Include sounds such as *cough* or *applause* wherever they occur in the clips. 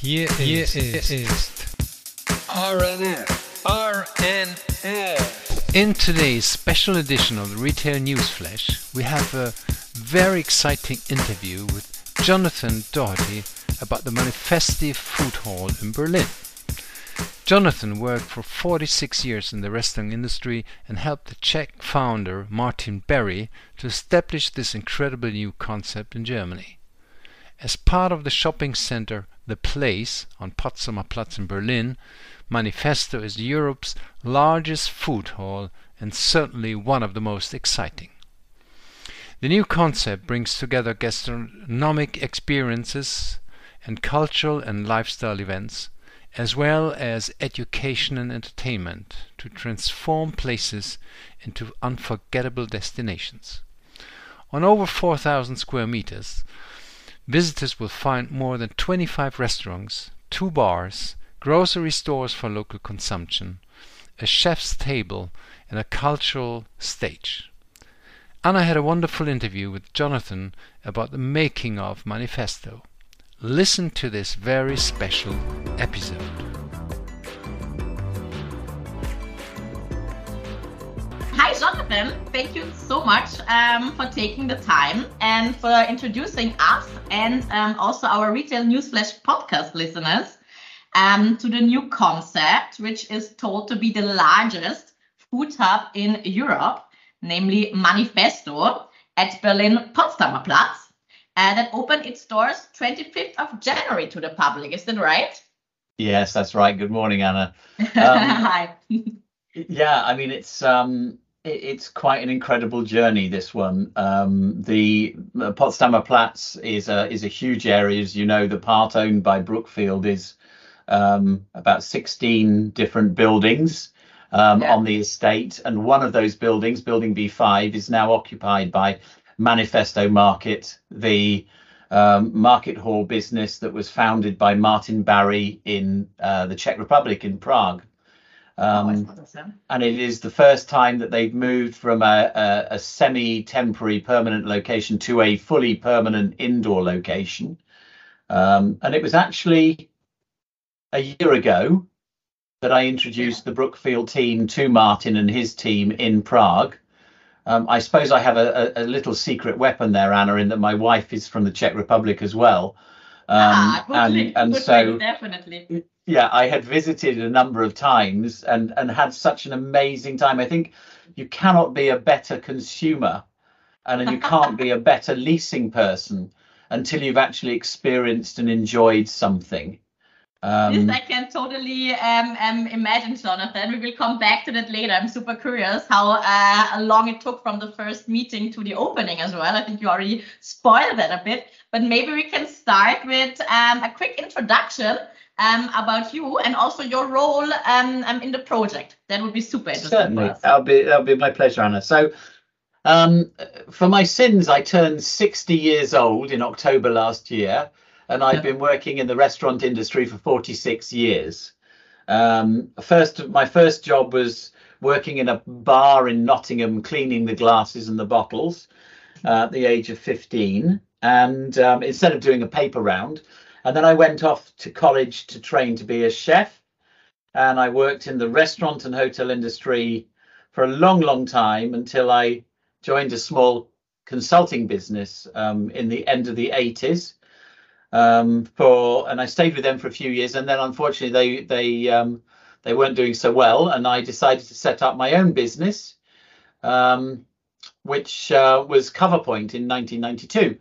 Hier, Hier ist, ist RNF. RNF. In today's special edition of the Retail News Flash, we have a very exciting interview with Jonathan Doherty about the Manifesto Food Hall in Berlin. Jonathan worked for 46 years in the restaurant industry and helped the Czech founder Martin Barry to establish this incredible new concept in Germany. As part of the shopping center The Place on Potsdamer Platz in Berlin, Manifesto is Europe's largest food hall and certainly one of the most exciting. The new concept brings together gastronomic experiences and cultural and lifestyle events, as well as education and entertainment, to transform places into unforgettable destinations. On over 4,000 square meters, visitors will find more than 25 restaurants, two bars, grocery stores for local consumption, a chef's table, and a cultural stage. Anna had a wonderful interview with Jonathan about the making of Manifesto. Listen to this very special episode. Jonathan. Thank you so much um, for taking the time and for introducing us and um, also our Retail Newsflash podcast listeners um, to the new concept, which is told to be the largest food hub in Europe, namely Manifesto at Berlin Potsdamer Platz, uh, that opened its doors 25th of January to the public. Is that right? Yes, that's right. Good morning, Anna. *laughs* Um, Hi. *laughs* yeah, I mean it's um, it's quite an incredible journey. This one, um, the uh, Potsdamer Platz is a is a huge area. As you know, the part owned by Brookfield is um, about 16 different buildings um, Yeah. on the estate, and one of those buildings, Building B5, is now occupied by Manifesto Market, the um, market hall business that was founded by Martin Barry in uh, the Czech Republic in Prague. Um, thought the same. and it is the first time that they've moved from a, a, a semi-temporary permanent location to a fully permanent indoor location. Um, and it was actually a year ago that I introduced the Brookfield team to Martin and his team in Prague. Um, I suppose I have a, a, little secret weapon there, Anna, in that my wife is from the Czech Republic as well. Um, ah, and and so definitely. Yeah, I had visited a number of times and and had such an amazing time. I think you cannot be a better consumer and you can't be a *laughs* better leasing person until you've actually experienced and enjoyed something. Um, this I can totally um, um, imagine, Jonathan. We will come back to that later. I'm super curious how uh, long it took from the first meeting to the opening as well. I think you already spoiled that a bit, but maybe we can start with um, a quick introduction um, about you and also your role um, um, in the project. That would be super interesting. for Certainly, that'll be that'll be my pleasure, Anna. So, um, for my sins, I turned 60 years old in October last year, and I've Yeah. been working in the restaurant industry for 46 years. Um, first, my first job was working in a bar in Nottingham, cleaning the glasses and the bottles uh, at the age of 15. And um, instead of doing a paper round, and then I went off to college to train to be a chef. And I worked in the restaurant and hotel industry for a long, long time until I joined a small consulting business um, in the end of the 80s. Um, for and I stayed with them for a few years, and then unfortunately they they um, they weren't doing so well, and I decided to set up my own business, um, which uh, was CoverPoint in 1992.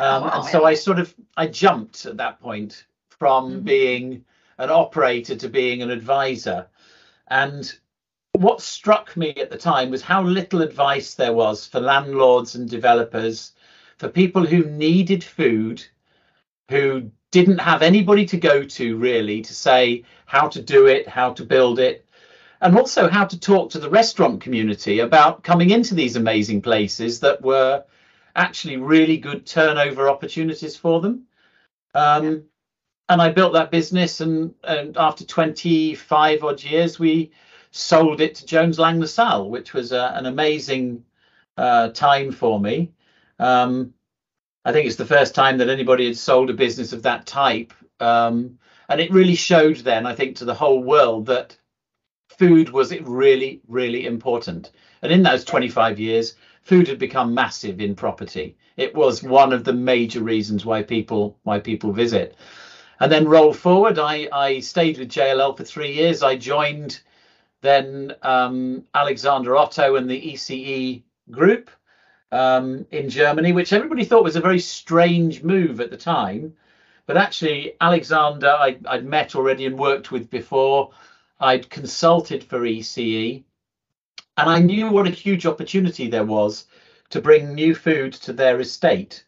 *laughs* Um, wow, and so. I sort of I jumped at that point from Mhm. being an operator to being an advisor. And what struck me at the time was how little advice there was for landlords and developers, for people who needed food, who didn't have anybody to go to really to say how to do it, how to build it, and also how to talk to the restaurant community about coming into these amazing places that were actually really good turnover opportunities for them. Um, And I built that business, and, and after 25 odd years, we sold it to Jones Lang LaSalle, which was a, an amazing uh, time for me. Um, I think it's the first time that anybody had sold a business of that type Um, and it really showed then, I think, to the whole world that food was really, really important. And in those 25 years, food had become massive in property. It was one of the major reasons why people why people visit. And then roll forward, I, I stayed with JLL for three years. I joined then um, Alexander Otto and the ECE group um, in Germany, which everybody thought was a very strange move at the time. But actually, Alexander, I, I'd met already and worked with before. I'd consulted for ECE, and I knew what a huge opportunity there was to bring new food to their estate.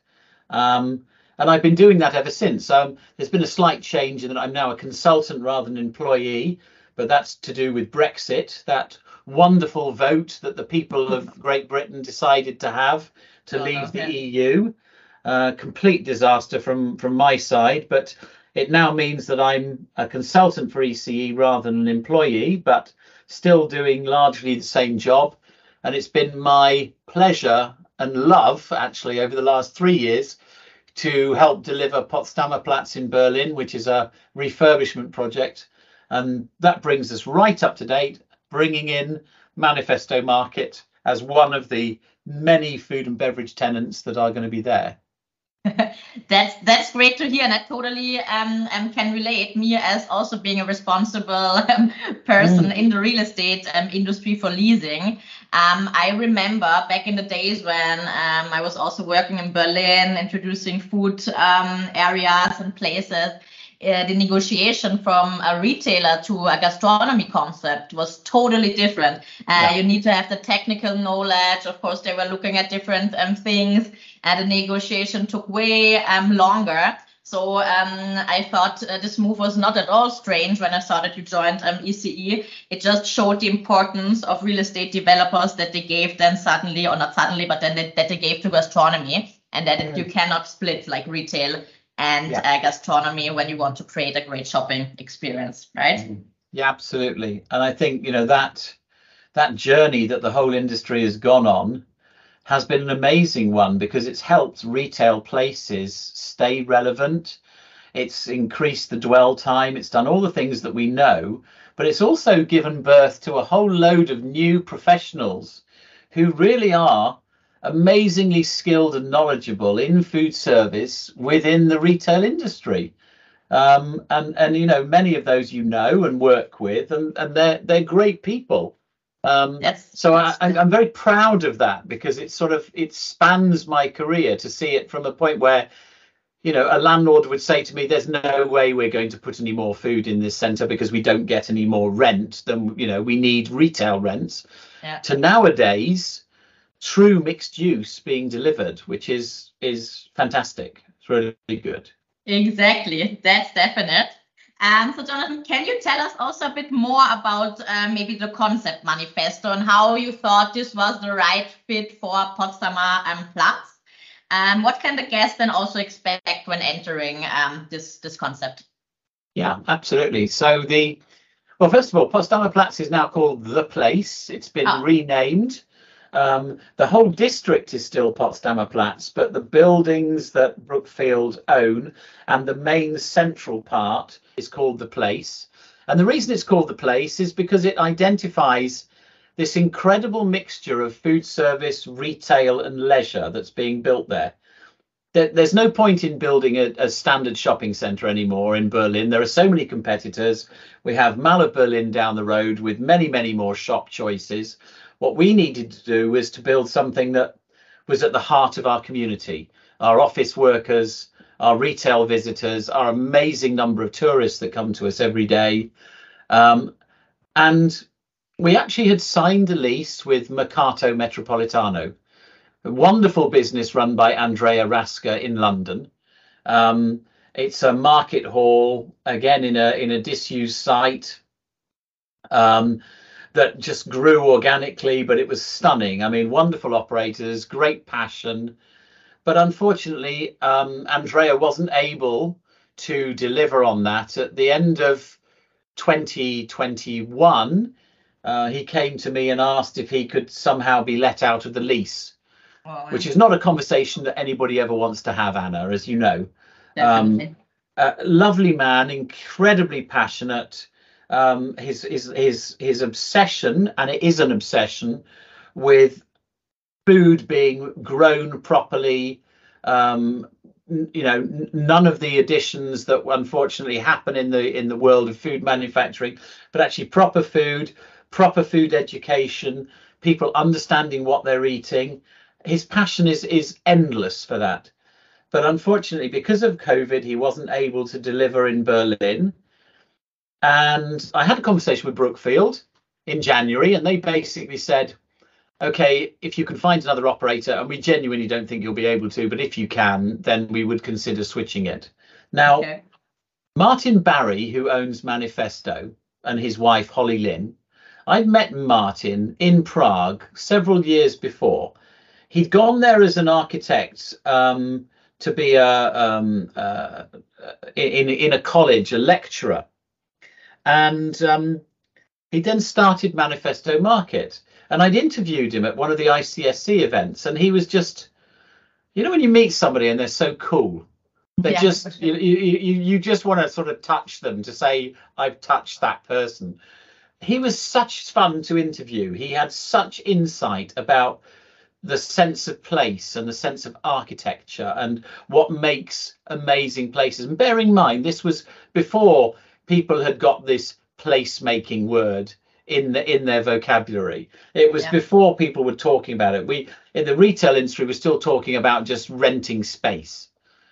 Um, and I've been doing that ever since. Um, there's been a slight change in that I'm now a consultant rather than an employee, but that's to do with Brexit, that wonderful vote that the people of *laughs* Great Britain decided to have to oh, leave okay. the EU. Uh, complete disaster from from my side, but it now means that I'm a consultant for ECE rather than an employee, but still doing largely the same job. And it's been my pleasure and love, actually, over the last three years to help deliver Potsdamer Platz in Berlin, which is a refurbishment project. And that brings us right up to date, bringing in Manifesto Market as one of the many food and beverage tenants that are going to be there. *laughs* that's that's great to hear, and I totally um, um, can relate. Me as also being a responsible um, person mm. in the real estate um, industry for leasing. Um, I remember back in the days when um, I was also working in Berlin, introducing food um, areas and places. Uh, the negotiation from a retailer to a gastronomy concept was totally different. Uh, yeah. You need to have the technical knowledge. Of course, they were looking at different um, things, and the negotiation took way um, longer. So um, I thought uh, this move was not at all strange when I saw that you joined um, ECE. It just showed the importance of real estate developers that they gave then suddenly, or not suddenly, but then they, that they gave to gastronomy, and that you cannot split like retail and yeah. uh, gastronomy when you want to create a great shopping experience, right? Mm-hmm. Yeah, absolutely. And I think you know that that journey that the whole industry has gone on has been an amazing one because it's helped retail places stay relevant. It's increased the dwell time. It's done all the things that we know, but it's also given birth to a whole load of new professionals who really are amazingly skilled and knowledgeable in food service within the retail industry. Um, and and you know many of those you know and work with, and, and they're they're great people. Um, yes. So I, I'm very proud of that because it sort of it spans my career to see it from a point where, you know, a landlord would say to me, "There's no way we're going to put any more food in this centre because we don't get any more rent than you know we need retail rents." Yeah. To nowadays, true mixed use being delivered, which is is fantastic. It's really good. Exactly, that's definite. Um, so, Jonathan, can you tell us also a bit more about uh, maybe the concept manifesto and how you thought this was the right fit for Potsdamer um, Platz? Um, what can the guest then also expect when entering um, this this concept? Yeah, absolutely. So the well, first of all, Potsdamer Platz is now called the Place. It's been oh. renamed. Um, the whole district is still Potsdamer Platz, but the buildings that Brookfield own and the main central part is called the place. And the reason it's called the place is because it identifies this incredible mixture of food service, retail, and leisure that's being built there. There's no point in building a, a standard shopping centre anymore in Berlin. There are so many competitors. We have Mall of Berlin down the road with many, many more shop choices. What we needed to do was to build something that was at the heart of our community, our office workers, our retail visitors, our amazing number of tourists that come to us every day. Um, and we actually had signed a lease with Mercato Metropolitano, a wonderful business run by Andrea Rasca in London. Um, it's a market hall, again in a in a disused site. Um, that just grew organically, but it was stunning. I mean, wonderful operators, great passion. But unfortunately, um, Andrea wasn't able to deliver on that. At the end of 2021, uh, he came to me and asked if he could somehow be let out of the lease, oh, which is not a conversation that anybody ever wants to have, Anna, as you know. Um, uh, lovely man, incredibly passionate. Um, his his his his obsession, and it is an obsession, with food being grown properly. Um, you know, none of the additions that unfortunately happen in the in the world of food manufacturing, but actually proper food, proper food education, people understanding what they're eating. His passion is is endless for that. But unfortunately, because of COVID, he wasn't able to deliver in Berlin. And I had a conversation with Brookfield in January, and they basically said, okay, if you can find another operator, and we genuinely don't think you'll be able to, but if you can, then we would consider switching it. Now, okay. Martin Barry, who owns Manifesto, and his wife Holly Lynn, I'd met Martin in Prague several years before. He'd gone there as an architect um, to be a um, uh, in in a college, a lecturer, and um, he then started Manifesto Market. And I'd interviewed him at one of the ICSC events, and he was just, you know, when you meet somebody and they're so cool, they yeah, just you, you you just want to sort of touch them to say I've touched that person. He was such fun to interview. He had such insight about the sense of place and the sense of architecture and what makes amazing places. And bear in mind, this was before people had got this placemaking word in the in their vocabulary. It was yeah. before people were talking about it. We in the retail industry we're still talking about just renting space.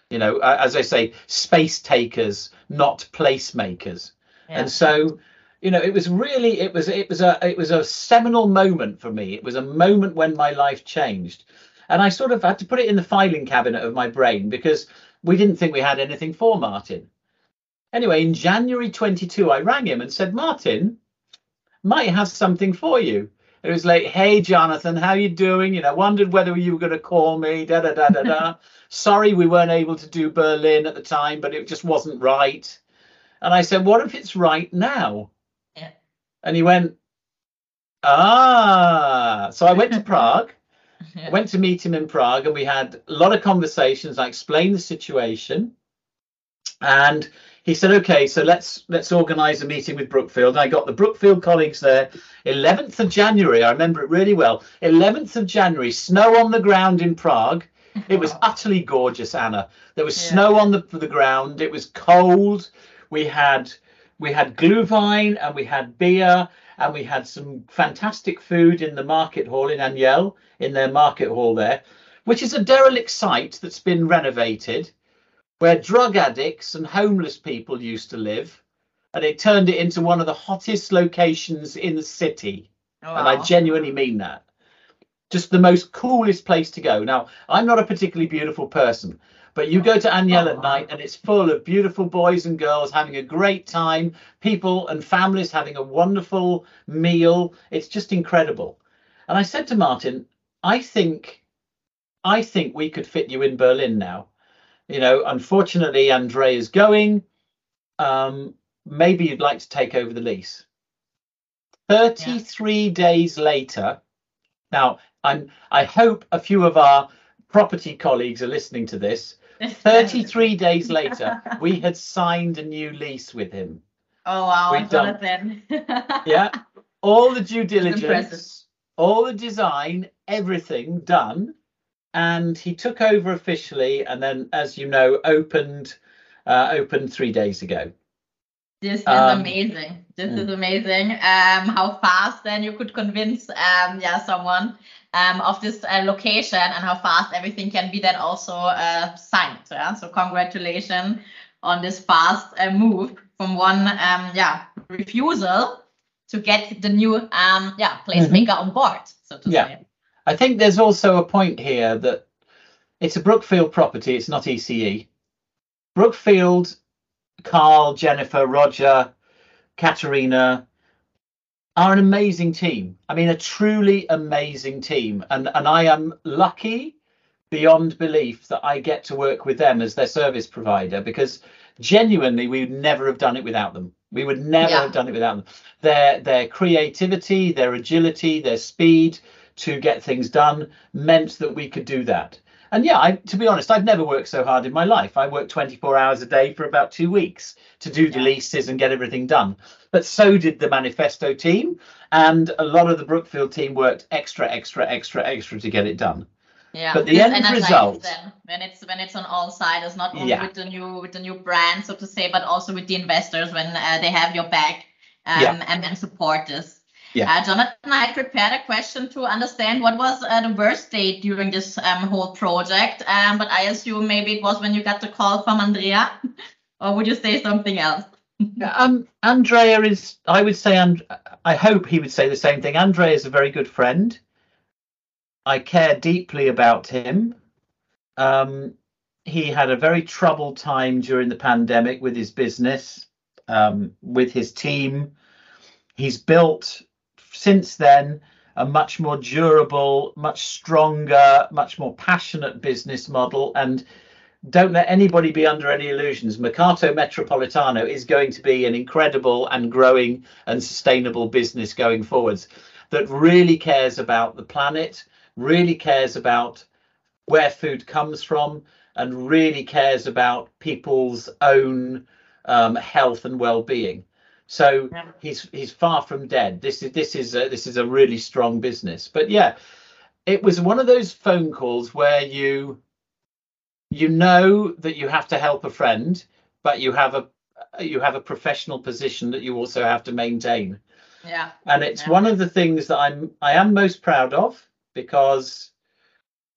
You know, as I say, space takers, not placemakers. Yeah. And so you know it was really it was it was a it was a seminal moment for me it was a moment when my life changed and i sort of had to put it in the filing cabinet of my brain because we didn't think we had anything for martin anyway in january 22 i rang him and said martin might have something for you it was like hey jonathan how you doing you know wondered whether you were going to call me da da da da da *laughs* sorry we weren't able to do berlin at the time but it just wasn't right and i said what if it's right now Yeah. and he went, ah. So I went to Prague. *laughs* Yeah. I went to meet him in Prague, and we had a lot of conversations. I explained the situation, and he said, "Okay, so let's let's organise a meeting with Brookfield." And I got the Brookfield colleagues there. 11th of January, I remember it really well. 11th of January, snow on the ground in Prague. It was *laughs* utterly gorgeous, Anna. There was yeah. snow on the the ground. It was cold. We had we had glühwein and we had beer and we had some fantastic food in the market hall in Anděl, in their market hall there, which is a derelict site that's been renovated, where drug addicts and homeless people used to live, and it turned it into one of the hottest locations in the city. Oh, wow. And I genuinely mean that. Just the most coolest place to go. Now, I'm not a particularly beautiful person, but you go to Anděl at night and it's full of beautiful boys and girls having a great time, people and families having a wonderful meal. It's just incredible. And I said to Martin, I think I think we could fit you in Berlin now. You know, unfortunately Andre is going. Um, maybe you'd like to take over the lease. 33 yeah. days later, now I'm I hope a few of our property colleagues are listening to this *laughs* 33 days later, *laughs* we had signed a new lease with him. Oh wow, We'd Jonathan. *laughs* yeah, all the due diligence, all the design, everything done. And he took over officially, and then, as you know, opened uh, opened three days ago. This is um, amazing. This mm. is amazing. Um, how fast then you could convince um, yeah someone um, of this uh, location and how fast everything can be then also uh, signed. Yeah? So congratulations on this fast uh, move from one um, yeah refusal to get the new um, yeah placemaker mm-hmm. on board. So to yeah. say. I think there's also a point here that it's a Brookfield property. It's not ECE. Brookfield, Carl, Jennifer, Roger, Katerina, are an amazing team. I mean, a truly amazing team. And and I am lucky beyond belief that I get to work with them as their service provider because genuinely we would never have done it without them. We would never yeah. have done it without them. Their their creativity, their agility, their speed to get things done meant that we could do that. and yeah, I, to be honest, I've never worked so hard in my life. I worked 24 hours a day for about two weeks to do the leases and get everything done. But so did the manifesto team, and a lot of the Brookfield team worked extra, extra, extra, extra to get it done. Yeah, But the end result- them when it's when it's on all sides, not only Yeah. with the new with the new brand, so to say, but also with the investors when uh, they have your back um, Yeah. and, and support this. Yeah. Uh, Jonathan, I prepared a question to understand what was uh, the worst day during this um, whole project, um, but I assume maybe it was when you got the call from Andrea, *laughs* or would you say something else? Um, Andrea is, I would say, and I hope he would say the same thing. Andrea is a very good friend. I care deeply about him. Um, he had a very troubled time during the pandemic with his business, um, with his team. He's built since then a much more durable, much stronger, much more passionate business model. And don't let anybody be under any illusions. Mercato Metropolitano is going to be an incredible and growing and sustainable business going forwards that really cares about the planet, really cares about where food comes from, and really cares about people's own um, health and well-being. So Yeah. he's he's far from dead. This is this is a, this is a really strong business. But yeah, it was one of those phone calls where you you know that you have to help a friend, but you have a you have a professional position that you also have to maintain. Yeah, And it's Yeah. one of the things that I'm I am most proud of because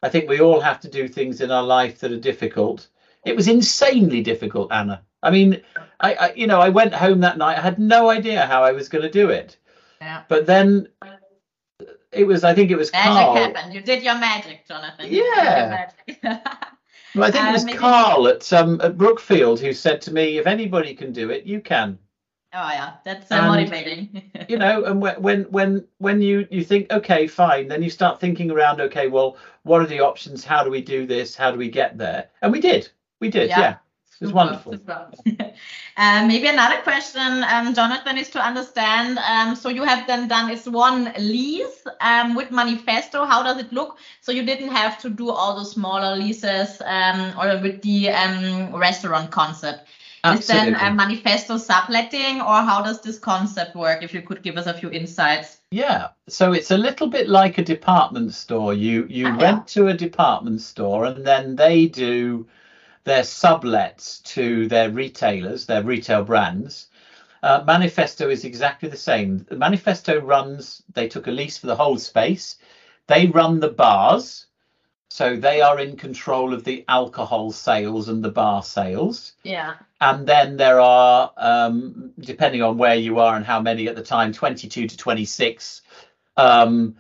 I think we all have to do things in our life that are difficult. It was insanely difficult, Anna. I mean, I, I you know, I went home that night. I had no idea how I was going to do it. yeah. But then it was I think it was Magic Carl. happened. You did your magic, Jonathan. You did your Yeah. magic. *laughs* Well, I think it was maybe- Carl at um at Brookfield who said to me, "If anybody can do it, you can." Oh yeah, that's uh, And- motivating. *laughs* You know, and when when when when you you think, okay, fine, then you start thinking around, okay, well, what are the options? How do we do this? How do we get there? And we did, we did, Yeah. yeah. It was Super, wonderful. super. *laughs* Uh, maybe another question, um, Jonathan, is to understand. Um, so you have then done is one lease um, with Manifesto. How does it look? So you didn't have to do all the smaller leases um, or with the um, restaurant concept. Absolutely. Is then a Manifesto subletting, or how does this concept work? If you could give us a few insights. Yeah, so it's a little bit like a department store. You you yeah. rent to a department store, and then they do their sublets to their retailers, their retail brands. Uh, Manifesto is exactly the same. Manifesto runs. They took a lease for the whole space. They run the bars, so they are in control of the alcohol sales and the bar sales Yeah. and then there are um, depending on where you are and how many at the time 22 to 26 um,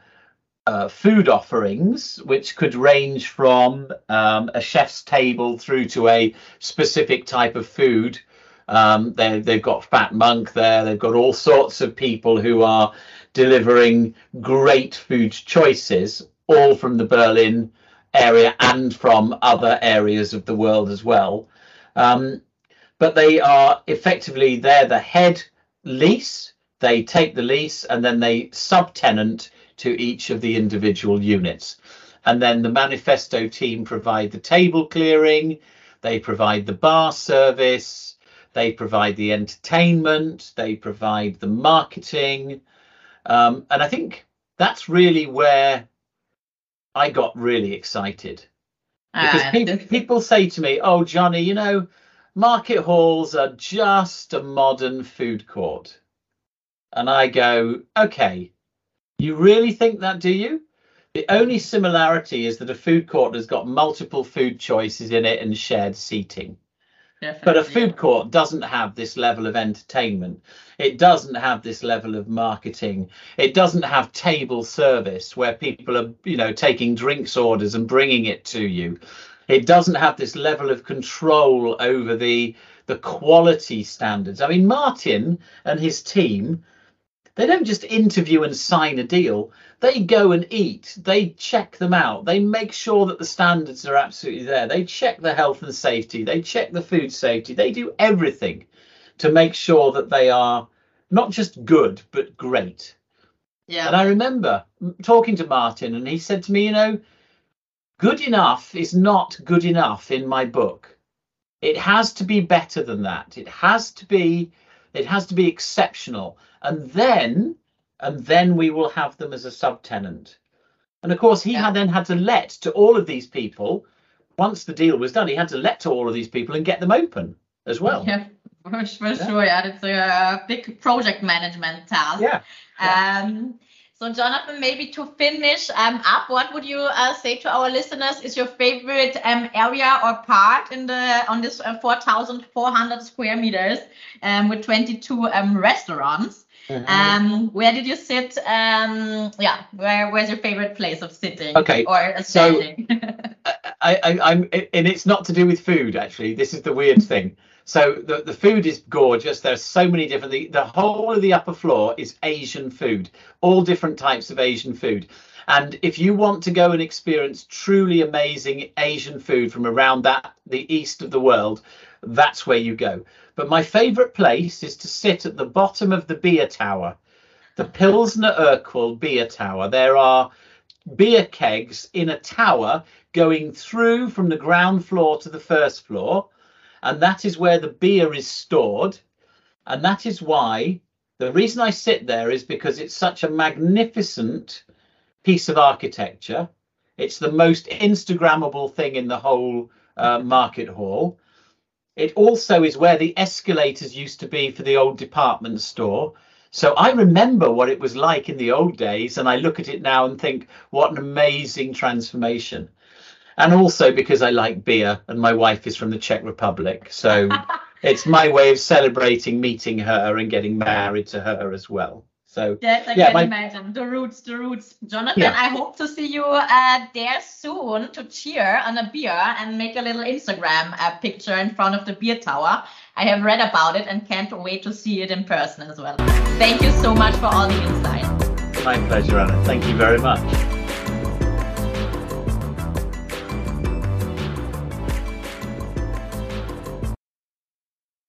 uh, food offerings which could range from um, a chef's table through to a specific type of food. Um, they, they've got fat monk there. They've got all sorts of people who are delivering great food choices all from the berlin area and from other areas of the world as well. Um, but they are effectively they're the head lease. They take the lease and then they subtenant to each of the individual units. And then the manifesto team provide the table clearing they provide the bar service they provide the entertainment they provide the marketing. Um, and i think that's really where i got really excited. Because Uh, people, people say to me, "Oh, Johnny, you know, market halls are just a modern food court," and I go, "Okay, you really think that, do you?" The only similarity is that a food court has got multiple food choices in it and shared seating. But a food court doesn't have this level of entertainment. It doesn't have this level of marketing. It doesn't have table service where people are, you know, taking drinks orders and bringing it to you. It doesn't have this level of control over the the quality standards. I mean, Martin and his team, they don't just interview and sign a deal. They go and eat. They check them out. They make sure that the standards are absolutely there. They check the health and safety. They check the food safety. They do everything to make sure that they are not just good, but great. yeah. And I remember talking to Martin, and he said to me, you know, good enough is not good enough in my book. It has to be better than that. It has to be it has to be exceptional. And then and then we will have them as a subtenant. And of course, he Yeah. had then had to let to all of these people. Once the deal was done, he had to let to all of these people and get them open as well. Yeah, for, for sure. Yeah, it's a big project management task. Yeah. Um, so, Jonathan, maybe to finish um, up, what would you uh, say to our listeners is your favorite um, area or part in the on this uh, 4,400 square meters um, with 22 um, restaurants? Mhm. Um, where did you sit? Um, yeah, where where's your favorite place of sitting? Okay, or uh, so- *laughs* I, I, I'm, and it's not to do with food actually. This is the weird thing. So the, the food is gorgeous. There's so many different. The, the whole of the upper floor is Asian food, all different types of Asian food. And if you want to go and experience truly amazing Asian food from around that the east of the world, that's where you go. But my favourite place is to sit at the bottom of the beer tower, the Pilsner Urquell beer tower. There are beer kegs in a tower going through from the ground floor to the first floor and that is where the beer is stored. And that is why the reason i sit there is because it's such a magnificent piece of architecture. It's the most instagrammable thing in the whole uh, market hall. It also is where the escalators used to be for the old department store. So I remember what it was like in the old days, and I look at it now and think, what an amazing transformation. And also because I like beer, and my wife is from the Czech Republic. So *laughs* it's my way of celebrating meeting her and getting married to her as well. So Yes, I Yeah, can my- imagine. The roots, the roots. Jonathan, Yeah. I hope to see you uh, there soon to cheer on a beer and make a little Instagram uh, picture in front of the beer tower. I have read about it and can't wait to see it in person as well. Thank you so much for all the insight. my pleasure, Anna. Thank you very much.